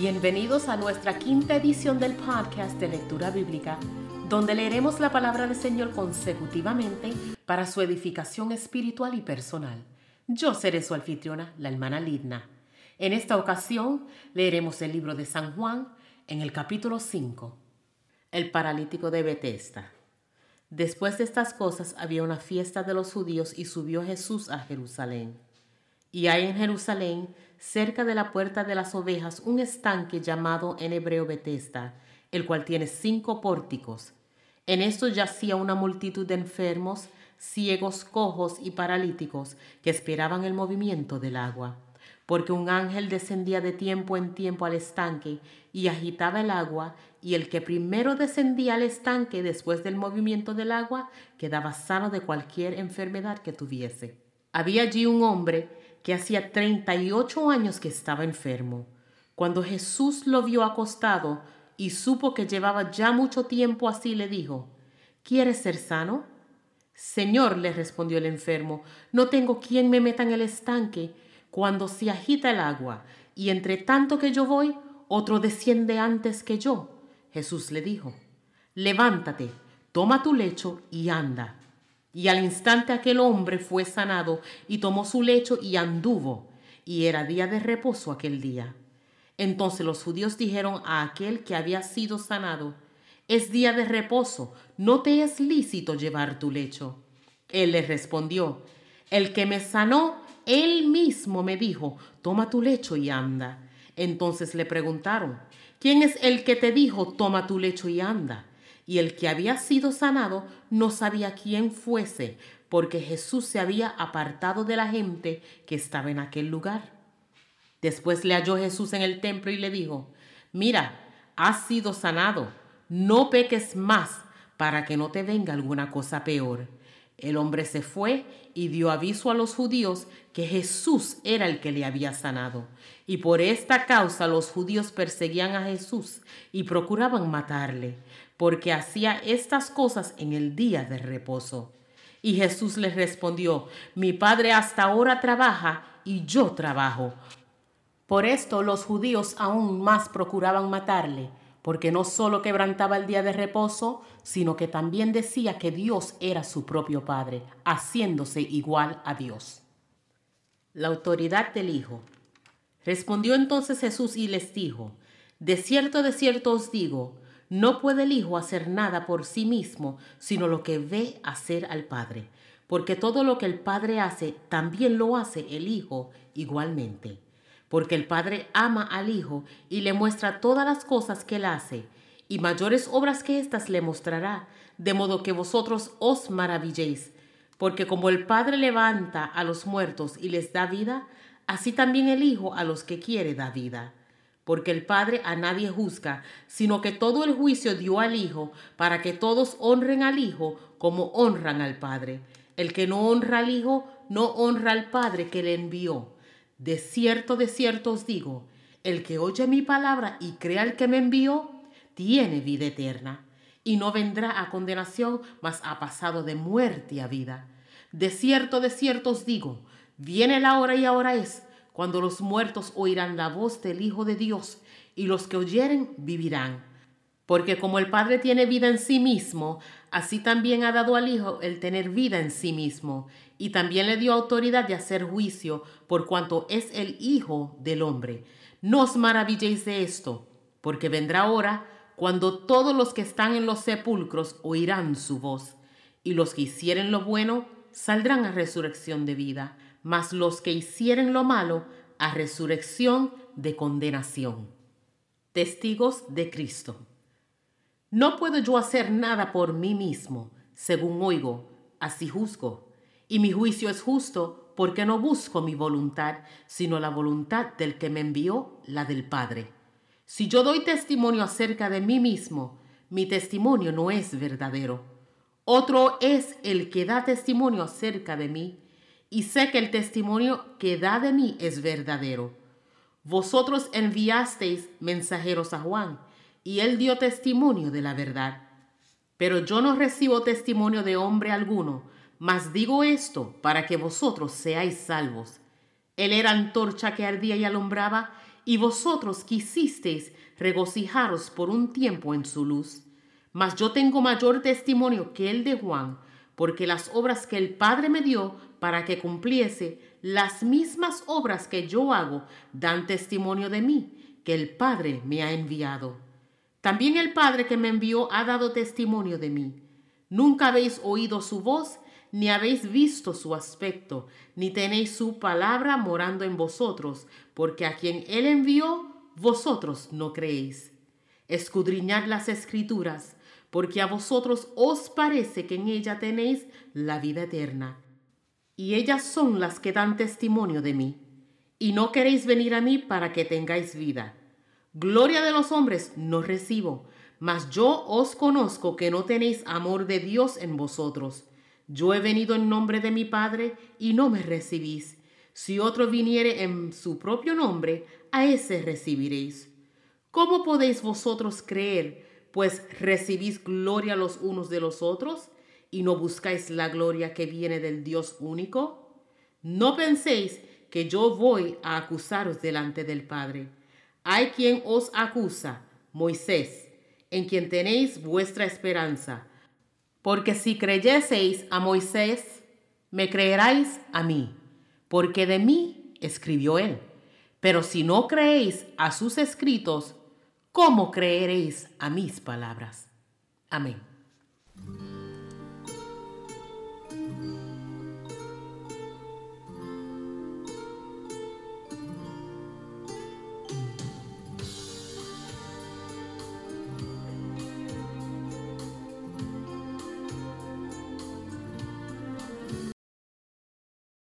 Bienvenidos a nuestra quinta edición del podcast de lectura bíblica, donde leeremos la palabra del Señor consecutivamente para su edificación espiritual y personal. Yo seré su anfitriona, la hermana Lidna. En esta ocasión leeremos el libro de San Juan en el capítulo 5. El paralítico de Betesda. Después de estas cosas había una fiesta de los judíos y subió Jesús a Jerusalén. Y hay en Jerusalén, cerca de la puerta de las ovejas, un estanque llamado en hebreo Betesda, el cual tiene cinco pórticos. En esto yacía una multitud de enfermos, ciegos, cojos y paralíticos que esperaban el movimiento del agua, porque un ángel descendía de tiempo en tiempo al estanque y agitaba el agua, y el que primero descendía al estanque después del movimiento del agua quedaba sano de cualquier enfermedad que tuviese. Había allí un hombre que hacía 38 años que estaba enfermo. Cuando Jesús lo vio acostado y supo que llevaba ya mucho tiempo así, le dijo, ¿Quieres ser sano? Señor, le respondió el enfermo, no tengo quien me meta en el estanque cuando se agita el agua, y entre tanto que yo voy, otro desciende antes que yo. Jesús le dijo, Levántate, toma tu lecho y anda. Y al instante aquel hombre fue sanado y tomó su lecho y anduvo, y era día de reposo aquel día. Entonces los judíos dijeron a aquel que había sido sanado, es día de reposo, no te es lícito llevar tu lecho. Él le respondió, el que me sanó, él mismo me dijo, toma tu lecho y anda. Entonces le preguntaron, ¿quién es el que te dijo, toma tu lecho y anda? Y el que había sido sanado no sabía quién fuese, porque Jesús se había apartado de la gente que estaba en aquel lugar. Después le halló Jesús en el templo y le dijo, mira, has sido sanado, no peques más para que no te venga alguna cosa peor. El hombre se fue y dio aviso a los judíos que Jesús era el que le había sanado. Y por esta causa los judíos perseguían a Jesús y procuraban matarle porque hacía estas cosas en el día de reposo. Y Jesús les respondió, mi Padre hasta ahora trabaja y yo trabajo. Por esto los judíos aún más procuraban matarle, porque no solo quebrantaba el día de reposo, sino que también decía que Dios era su propio Padre, haciéndose igual a Dios. La autoridad del Hijo. Respondió entonces Jesús y les dijo, De cierto, de cierto os digo, no puede el Hijo hacer nada por sí mismo, sino lo que ve hacer al Padre, porque todo lo que el Padre hace, también lo hace el Hijo igualmente. Porque el Padre ama al Hijo y le muestra todas las cosas que él hace, y mayores obras que éstas le mostrará, de modo que vosotros os maravilléis, porque como el Padre levanta a los muertos y les da vida, así también el Hijo a los que quiere da vida porque el Padre a nadie juzga, sino que todo el juicio dio al Hijo, para que todos honren al Hijo como honran al Padre. El que no honra al Hijo, no honra al Padre que le envió. De cierto, de cierto os digo, el que oye mi palabra y crea al que me envió, tiene vida eterna, y no vendrá a condenación, mas ha pasado de muerte a vida. De cierto, de cierto os digo, viene la hora y ahora es cuando los muertos oirán la voz del Hijo de Dios, y los que oyeren vivirán. Porque como el Padre tiene vida en sí mismo, así también ha dado al Hijo el tener vida en sí mismo, y también le dio autoridad de hacer juicio, por cuanto es el Hijo del hombre. No os maravilléis de esto, porque vendrá hora cuando todos los que están en los sepulcros oirán su voz, y los que hicieren lo bueno saldrán a resurrección de vida mas los que hicieren lo malo a resurrección de condenación. Testigos de Cristo. No puedo yo hacer nada por mí mismo, según oigo, así juzgo, y mi juicio es justo porque no busco mi voluntad, sino la voluntad del que me envió, la del Padre. Si yo doy testimonio acerca de mí mismo, mi testimonio no es verdadero. Otro es el que da testimonio acerca de mí, y sé que el testimonio que da de mí es verdadero. Vosotros enviasteis mensajeros a Juan, y él dio testimonio de la verdad. Pero yo no recibo testimonio de hombre alguno, mas digo esto para que vosotros seáis salvos. Él era antorcha que ardía y alumbraba, y vosotros quisisteis regocijaros por un tiempo en su luz. Mas yo tengo mayor testimonio que el de Juan, porque las obras que el Padre me dio para que cumpliese, las mismas obras que yo hago, dan testimonio de mí, que el Padre me ha enviado. También el Padre que me envió ha dado testimonio de mí. Nunca habéis oído su voz, ni habéis visto su aspecto, ni tenéis su palabra morando en vosotros, porque a quien él envió, vosotros no creéis. Escudriñad las escrituras, porque a vosotros os parece que en ella tenéis la vida eterna. Y ellas son las que dan testimonio de mí. Y no queréis venir a mí para que tengáis vida. Gloria de los hombres no recibo, mas yo os conozco que no tenéis amor de Dios en vosotros. Yo he venido en nombre de mi Padre y no me recibís. Si otro viniere en su propio nombre, a ese recibiréis. ¿Cómo podéis vosotros creer, pues recibís gloria los unos de los otros y no buscáis la gloria que viene del Dios único? No penséis que yo voy a acusaros delante del Padre. Hay quien os acusa, Moisés, en quien tenéis vuestra esperanza porque si creyeseis a Moisés, me creeráis a mí, porque de mí escribió él. Pero si no creéis a sus escritos, ¿cómo creeréis a mis palabras? Amén.